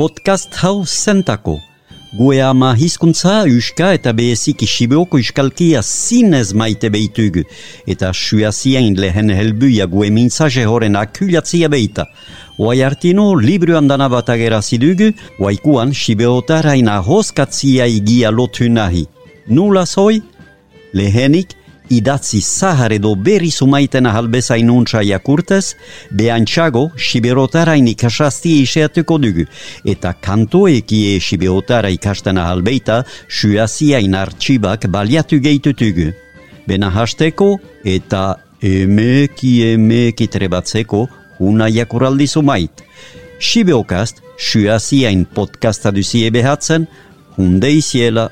podcast hau zentako. Gue ama hizkuntza, uska eta behezik isibeoko iskalkia zinez maite behitugu. Eta suazien lehen helbuia gue mintzaje horren akulatzia behita. Oai artino, libru andana bat agerazidugu, oaikuan sibeotaraina hoskatzia igia lotu nahi. Nula zoi? Lehenik, idatzi zahar edo berri sumaiten ahalbezain untsa jakurtez, behantxago siberotara ikasasti iseatuko dugu, eta kantoeki e siberotara ikasten ahalbeita suazia inartxibak baliatu gehitutugu. Bena hasteko eta emeki emeki trebatzeko una jakuraldi sumait. Sibeokast, suaziain podcasta duzie behatzen, hunde iziela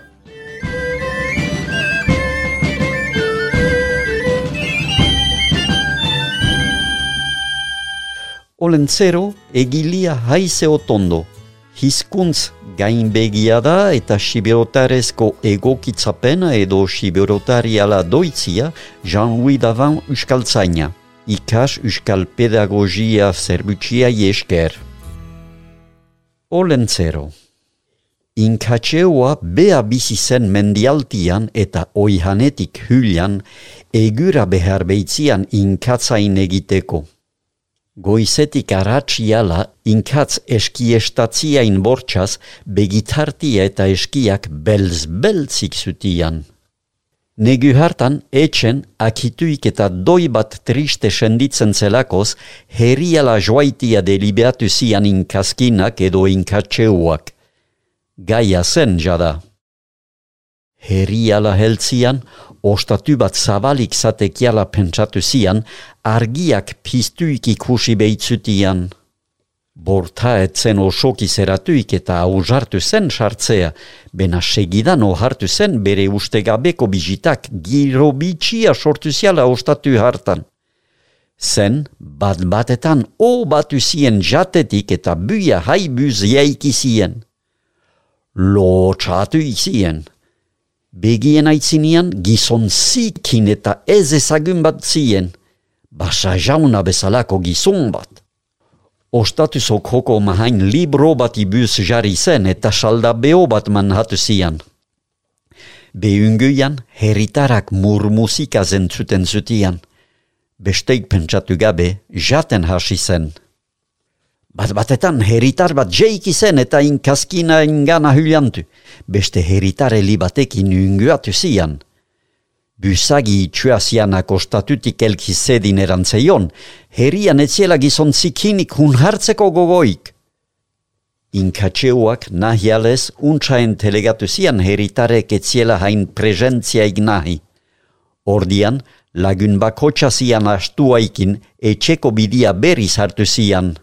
Olentzero egilia haize otondo. Hizkuntz gainbegia da eta siberotarezko egokitzapena edo siberotariala doitzia Jean-Louis Davan uskaltzaina. Ikas uskal pedagogia zerbutxia jesker. Olentzero. Inkatxeoa bea bizi zen mendialtian eta oihanetik hylian egura behar beitzian inkatzain egiteko. Goizetik aratsiala inkatz eskiestaziain bortxaz begitartia eta eskiak belz-beltzik zutian. Negu hartan, etxen, akituik eta doi bat triste senditzen zelakoz, herriala joaitia delibeatu zian inkaskinak edo inkatseuak. Gaia zen jada. Herriala heltzian, ostatu bat zabalik zatekiala pentsatu zian, argiak piztuik ikusi behitzutian. Borta etzen osoki zeratuik eta aujartu zen sartzea, bena segidan ohartu zen bere ustegabeko bizitak giro bitxia sortu ziala ostatu hartan. Zen, bat batetan o batu zien jatetik eta buia haibuz jaiki zien. Lo txatu izien. Begien aitzinian gizon zikin eta ez ezagun bat zien. Basa jauna bezalako gizon bat. Ostatuzok joko mahain libro bat ibuz jarri zen eta salda beho bat manhatu zian. Beunguian heritarak murmusika zentzuten zutian. Besteik pentsatu gabe jaten hasi zen. Bat batetan heritar bat jeiki zen eta inkaskina ingana hyliantu. Beste heritare li batekin unguatu zian. Busagi itxuazian akostatutik elki zedin erantzeion, herian etziela gizon zikinik hun hartzeko gogoik. Inkatxeuak nahialez untsaen telegatu zian heritarek etziela hain prezentzia ignahi. Ordian, lagun bakotxa zian astuaikin etxeko bidia berriz hartu zian.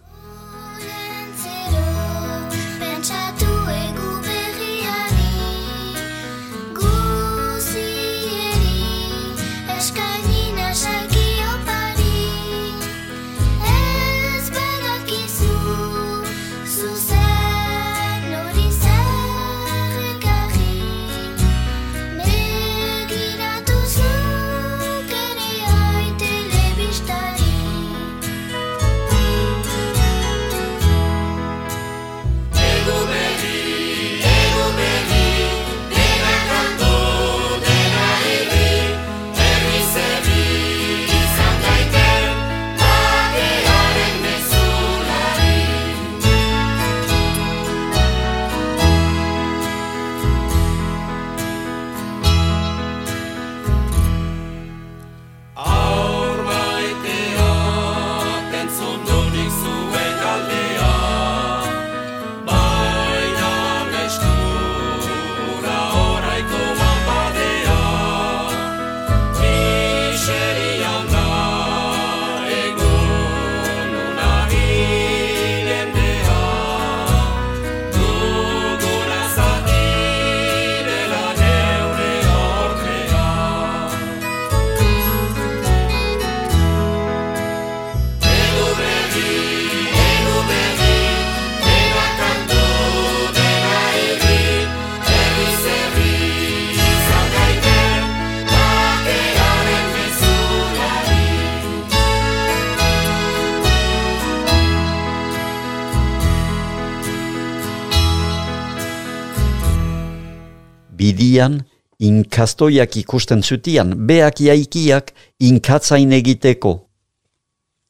Bidian, inkastoiak ikusten zutian, beak jaikiak inkatzain egiteko.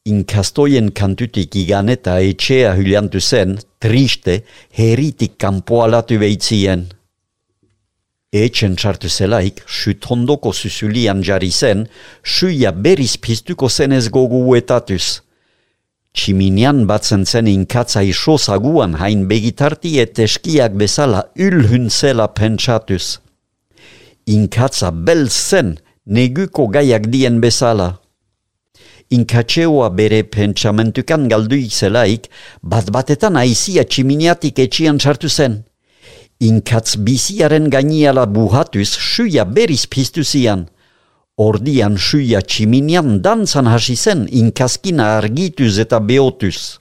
Inkastoien kantutik igan eta etxea hyliantu zen, triste, heritik kanpoalatu behitzien. Etxen txartu zelaik, sutondoko zuzulian jarri zen, suia beriz piztuko zenez gogu etatuz. Tximinian batzen zen inkatza iso zaguan hain begitarti et eskiak bezala ülhün zela pentsatuz. Inkatza bel zen neguko gaiak dien bezala. Inkatxeoa bere pentsamentukan galduik zelaik, bat batetan aizia tximiniatik etxian sartu zen. Inkatz biziaren gainiala buhatuz, suia beriz piztu zian. Ordian suia tximinian dantzan hasi zen inkazkina argituz eta behotuz.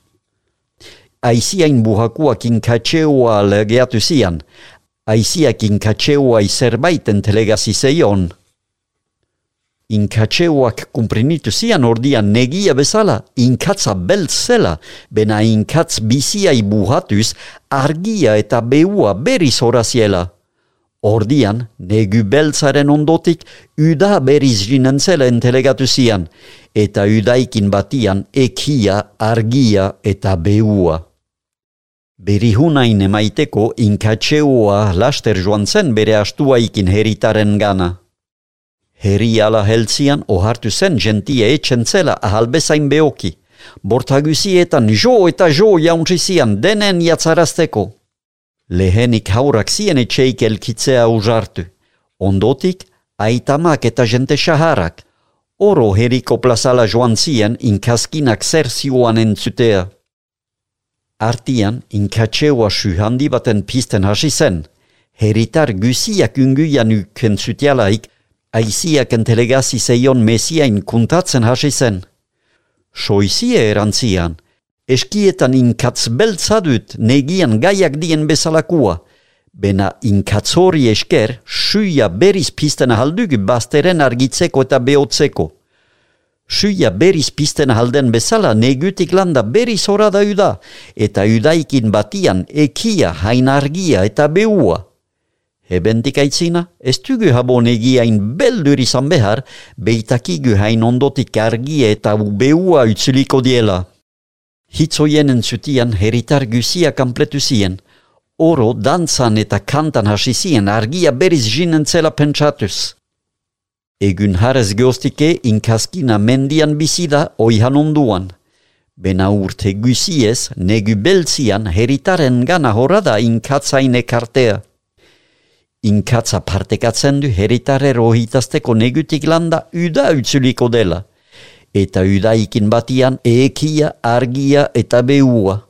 Aiziain buhakuak inkatxeoa legeatu zian, aiziak inkatxeoa izerbaiten telegazi zeion. Inkatxeoak kumprinitu zian ordian negia bezala, inkatza beltzela, bena inkatz biziai buhatuz, argia eta beua beriz horaziela. Ordian, negu beltzaren ondotik, uda beriz jinen zela entelegatu zian, eta udaikin batian ekia, argia eta beua. Berihunain emaiteko inkatxeoa laster joan zen bere astuaikin heritaren gana. Herri ala heltzian ohartu zen gentia etxen zela ahalbezain beoki. Bortagusietan jo eta jo jauntzizian denen jatzarazteko. Lehenik haurak zien etxeik elkitzea uzartu. Ondotik, aitamak eta jente shaharak. Oro heriko plazala joan zien inkaskinak zer entzutea. Artian, inkatxeoa suhandi baten pisten hasi zen. Heritar guziak unguian uken zutialaik aiziak entelegazi zeion mesiain kuntatzen hasi zen. Soizie erantzian, eskietan inkatz beltzadut negian gaiak dien bezalakua, bena inkatzori esker suia beriz pisten ahaldugu basteren argitzeko eta behotzeko. Suia beriz pisten ahalden bezala negutik landa beriz horada uda, eta udaikin batian ekia hain argia eta beua. Hebentik aitzina, ez dugu habon egiain beldur izan behar, beitakigu hain ondotik argia eta ubeua utzuliko diela. Hitzoien entzutian heritar guzia kampletu zien, oro dantzan eta kantan hasi zien argia beriz jinen zela pentsatuz. Egun harez goztike inkaskina mendian bizida oihan onduan. Bena urte guziez, negu beltzian heritaren gana horada inkatzaine kartea. Inkatza partekatzen du heritare rohitazteko negutik landa uda utzuliko dela. Eta udaikin batian ekia, argia eta beua.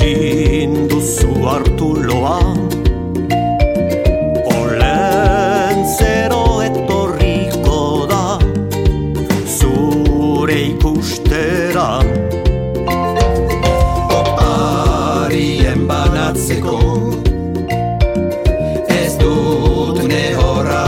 ezin duzu hartu loa. Olen zero etorriko da Zure ikustera. Oparien banatzeko Ez dut ne horra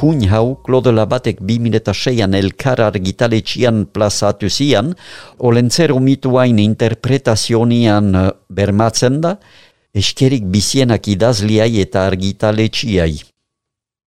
ipuin hau Claude Labatek 2006an elkar argitaletxian plazatu zian, olentzero mituain interpretazionian eh, bermatzen da, eskerik bizienak idazliai eta argitaletxiai.